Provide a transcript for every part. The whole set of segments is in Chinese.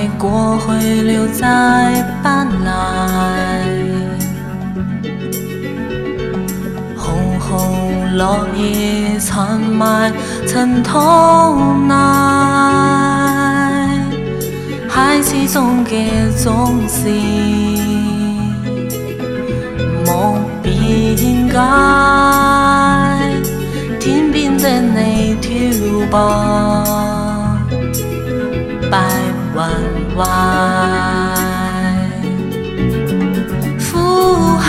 爱过会留在半来。红红落叶残埋尘土内，孩子中的种子莫变改。苦海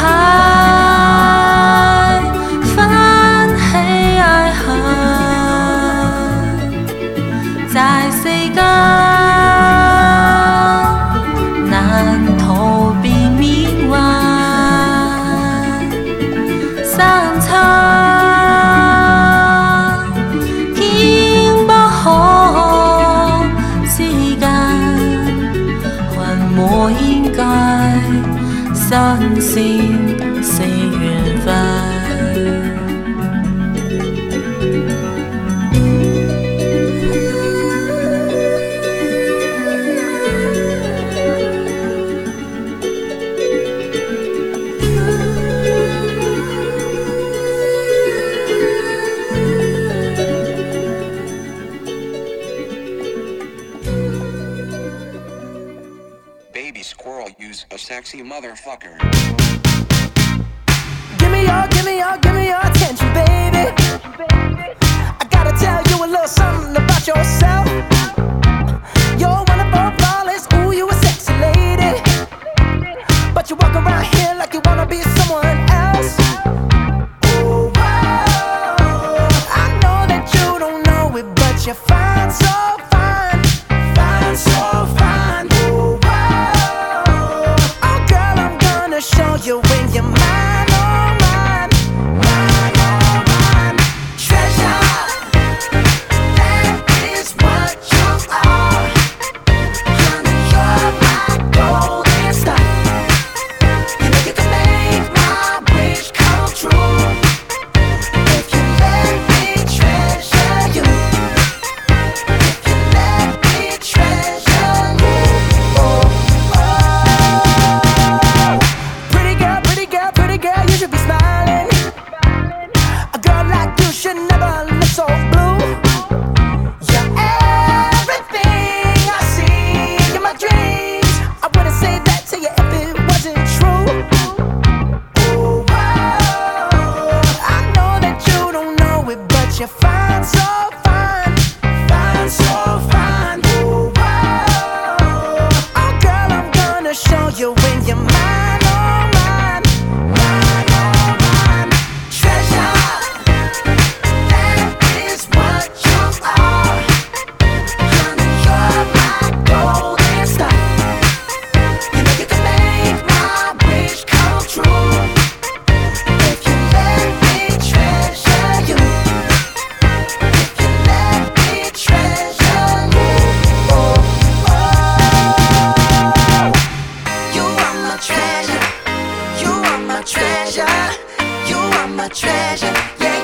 翻起爱恨在世间难逃避命运。相信岁月。baby squirrel, use a sexy motherfucker. Give me your, give me your, give me your attention, baby. I gotta tell you a little something about yourself. You're wonderful, flawless, ooh, you a sexy lady. But you walk around here like you wanna be someone else. my treasure. Yeah.